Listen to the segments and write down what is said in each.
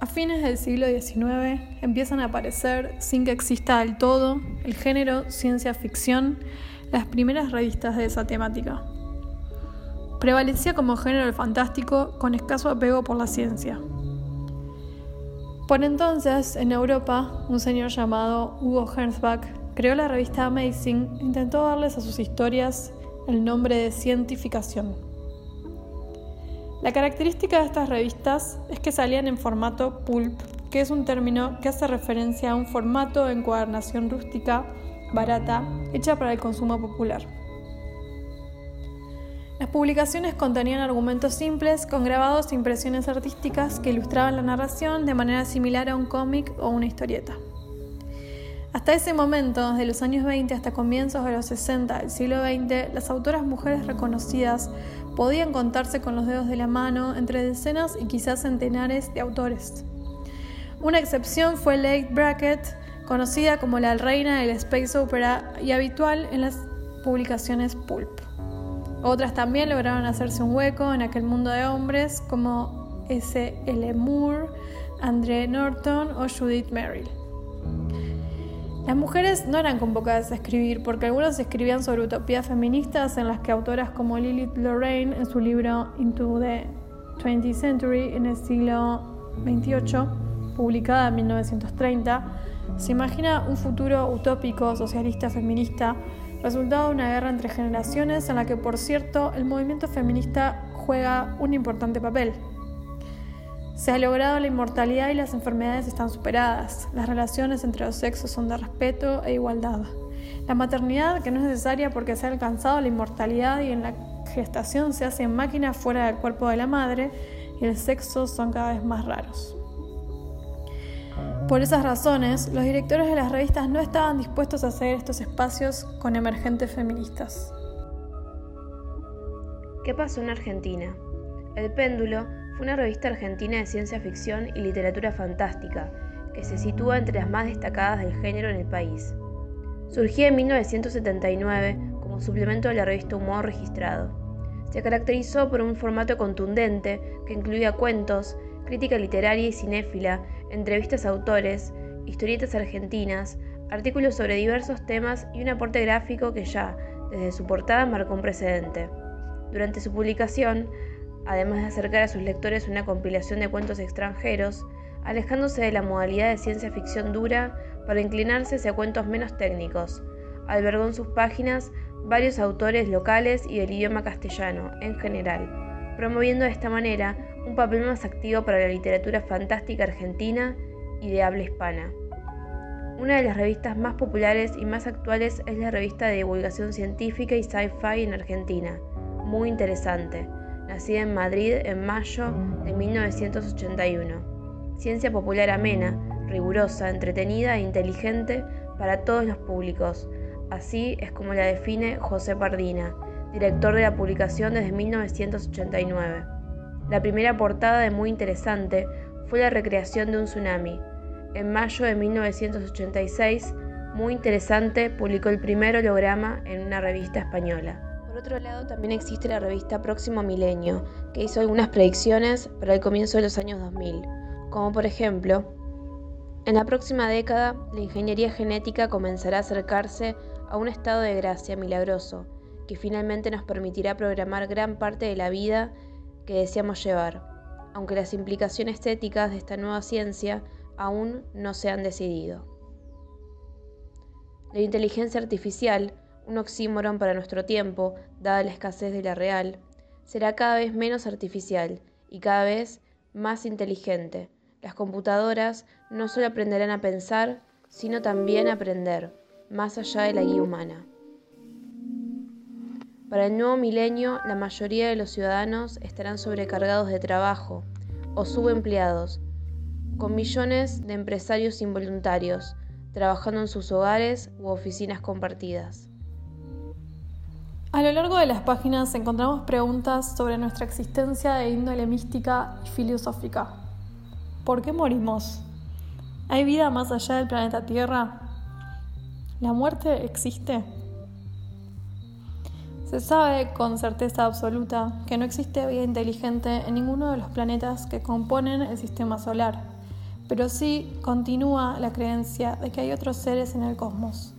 A fines del siglo XIX empiezan a aparecer, sin que exista del todo, el género ciencia ficción, las primeras revistas de esa temática. Prevalecía como género el fantástico con escaso apego por la ciencia. Por entonces, en Europa, un señor llamado Hugo Hernsbach creó la revista Amazing intentó darles a sus historias el nombre de cientificación. La característica de estas revistas es que salían en formato pulp, que es un término que hace referencia a un formato de encuadernación rústica, barata, hecha para el consumo popular. Las publicaciones contenían argumentos simples con grabados e impresiones artísticas que ilustraban la narración de manera similar a un cómic o una historieta. Hasta ese momento, desde los años 20 hasta comienzos de los 60 del siglo XX, las autoras mujeres reconocidas podían contarse con los dedos de la mano entre decenas y quizás centenares de autores. Una excepción fue Lake Brackett, conocida como la reina del space opera y habitual en las publicaciones pulp. Otras también lograron hacerse un hueco en aquel mundo de hombres como S. L. Moore, André Norton o Judith Merrill. Las mujeres no eran convocadas a escribir porque algunos escribían sobre utopías feministas en las que autoras como Lilith Lorraine en su libro Into the 20th Century en el siglo XXVIII, publicada en 1930, se imagina un futuro utópico socialista feminista resultado de una guerra entre generaciones en la que, por cierto, el movimiento feminista juega un importante papel. Se ha logrado la inmortalidad y las enfermedades están superadas. Las relaciones entre los sexos son de respeto e igualdad. La maternidad, que no es necesaria porque se ha alcanzado la inmortalidad y en la gestación se hace en máquina fuera del cuerpo de la madre, y el sexo son cada vez más raros. Por esas razones, los directores de las revistas no estaban dispuestos a hacer estos espacios con emergentes feministas. ¿Qué pasó en Argentina? El Péndulo una revista argentina de ciencia ficción y literatura fantástica que se sitúa entre las más destacadas del género en el país. Surgía en 1979 como suplemento de la revista Humor Registrado. Se caracterizó por un formato contundente que incluía cuentos, crítica literaria y cinéfila, entrevistas a autores, historietas argentinas, artículos sobre diversos temas y un aporte gráfico que ya, desde su portada, marcó un precedente. Durante su publicación, además de acercar a sus lectores una compilación de cuentos extranjeros, alejándose de la modalidad de ciencia ficción dura para inclinarse hacia cuentos menos técnicos, albergó en sus páginas varios autores locales y del idioma castellano, en general, promoviendo de esta manera un papel más activo para la literatura fantástica argentina y de habla hispana. Una de las revistas más populares y más actuales es la revista de divulgación científica y sci-fi en Argentina, muy interesante, nacida en Madrid en mayo de 1981. Ciencia popular amena, rigurosa, entretenida e inteligente para todos los públicos. Así es como la define José Pardina, director de la publicación desde 1989. La primera portada de Muy Interesante fue la recreación de un tsunami. En mayo de 1986, Muy Interesante publicó el primer holograma en una revista española. Por otro lado, también existe la revista Próximo Milenio, que hizo algunas predicciones para el comienzo de los años 2000, como por ejemplo, en la próxima década, la ingeniería genética comenzará a acercarse a un estado de gracia milagroso, que finalmente nos permitirá programar gran parte de la vida que deseamos llevar, aunque las implicaciones éticas de esta nueva ciencia aún no se han decidido. La inteligencia artificial, un oxímoron para nuestro tiempo, dada la escasez de la real, será cada vez menos artificial y cada vez más inteligente. Las computadoras no solo aprenderán a pensar, sino también a aprender, más allá de la guía humana. Para el nuevo milenio, la mayoría de los ciudadanos estarán sobrecargados de trabajo o subempleados, con millones de empresarios involuntarios trabajando en sus hogares u oficinas compartidas. A lo largo de las páginas encontramos preguntas sobre nuestra existencia de índole mística y filosófica. ¿Por qué morimos? ¿Hay vida más allá del planeta Tierra? ¿La muerte existe? Se sabe con certeza absoluta que no existe vida inteligente en ninguno de los planetas que componen el sistema solar, pero sí continúa la creencia de que hay otros seres en el cosmos.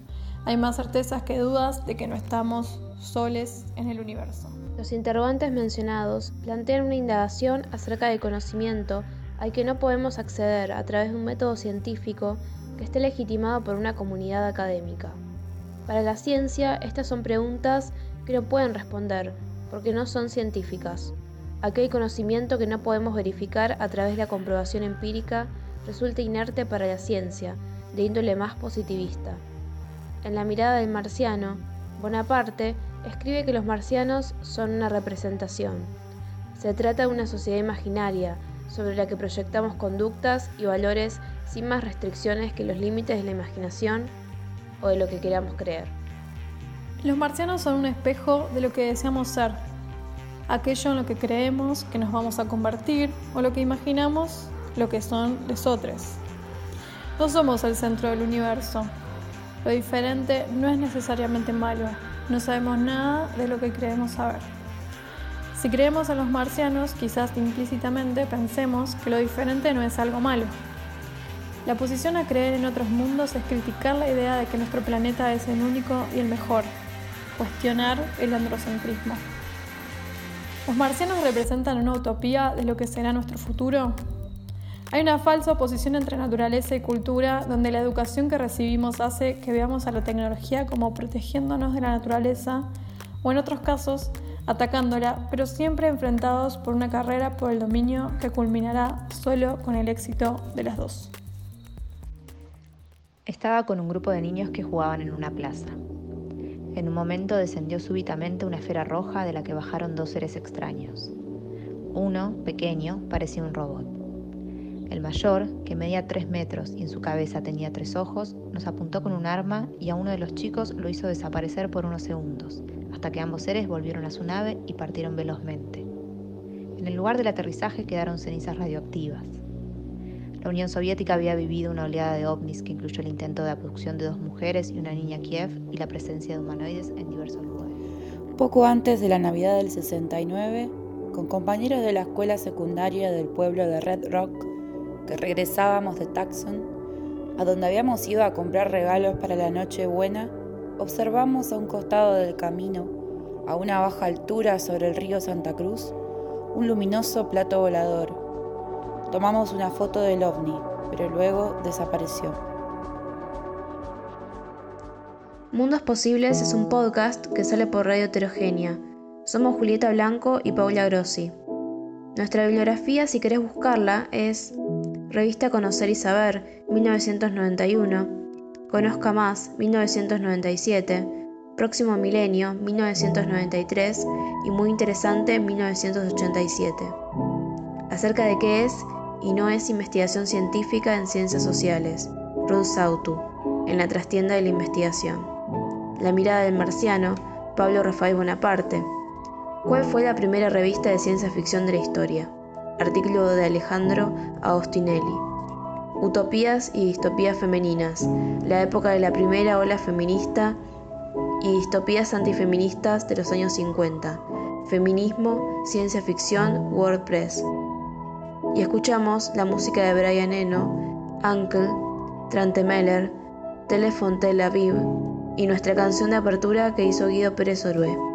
Hay más certezas que dudas de que no estamos soles en el universo. Los interrogantes mencionados plantean una indagación acerca del conocimiento al que no podemos acceder a través de un método científico que esté legitimado por una comunidad académica. Para la ciencia, estas son preguntas que no pueden responder, porque no son científicas. Aquel conocimiento que no podemos verificar a través de la comprobación empírica resulta inerte para la ciencia, de índole más positivista. En la mirada del marciano, Bonaparte escribe que los marcianos son una representación. Se trata de una sociedad imaginaria sobre la que proyectamos conductas y valores sin más restricciones que los límites de la imaginación o de lo que queramos creer. Los marcianos son un espejo de lo que deseamos ser, aquello en lo que creemos que nos vamos a convertir o lo que imaginamos lo que son los otros. No somos el centro del universo. Lo diferente no es necesariamente malo. No sabemos nada de lo que creemos saber. Si creemos en los marcianos, quizás implícitamente pensemos que lo diferente no es algo malo. La posición a creer en otros mundos es criticar la idea de que nuestro planeta es el único y el mejor, cuestionar el androcentrismo. ¿Los marcianos representan una utopía de lo que será nuestro futuro? Hay una falsa oposición entre naturaleza y cultura donde la educación que recibimos hace que veamos a la tecnología como protegiéndonos de la naturaleza o en otros casos atacándola, pero siempre enfrentados por una carrera por el dominio que culminará solo con el éxito de las dos. Estaba con un grupo de niños que jugaban en una plaza. En un momento descendió súbitamente una esfera roja de la que bajaron dos seres extraños. Uno, pequeño, parecía un robot. El mayor, que medía tres metros y en su cabeza tenía tres ojos, nos apuntó con un arma y a uno de los chicos lo hizo desaparecer por unos segundos, hasta que ambos seres volvieron a su nave y partieron velozmente. En el lugar del aterrizaje quedaron cenizas radioactivas. La Unión Soviética había vivido una oleada de ovnis que incluyó el intento de abducción de dos mujeres y una niña a Kiev y la presencia de humanoides en diversos lugares. Poco antes de la Navidad del 69, con compañeros de la escuela secundaria del pueblo de Red Rock, que regresábamos de Tucson, a donde habíamos ido a comprar regalos para la noche buena, observamos a un costado del camino, a una baja altura sobre el río Santa Cruz, un luminoso plato volador Tomamos una foto del ovni, pero luego desapareció. Mundos Posibles es un podcast que sale por Radio Heterogénea. Somos Julieta Blanco y Paula Grossi. Nuestra bibliografía, si querés buscarla, es Revista Conocer y Saber, 1991, Conozca Más, 1997, Próximo Milenio, 1993 y Muy Interesante, 1987. Acerca de qué es y no es investigación científica en ciencias sociales. Ruth Sautu, en la trastienda de la investigación. La mirada del marciano, Pablo Rafael Bonaparte. ¿Cuál fue la primera revista de ciencia ficción de la historia? Artículo de Alejandro Agostinelli. Utopías y distopías femeninas. La época de la primera ola feminista y distopías antifeministas de los años 50. Feminismo, ciencia ficción, WordPress y escuchamos la música de Brian Eno, Uncle, Trantemeller, Telefon Tel Aviv y nuestra canción de apertura que hizo Guido Pérez Orue.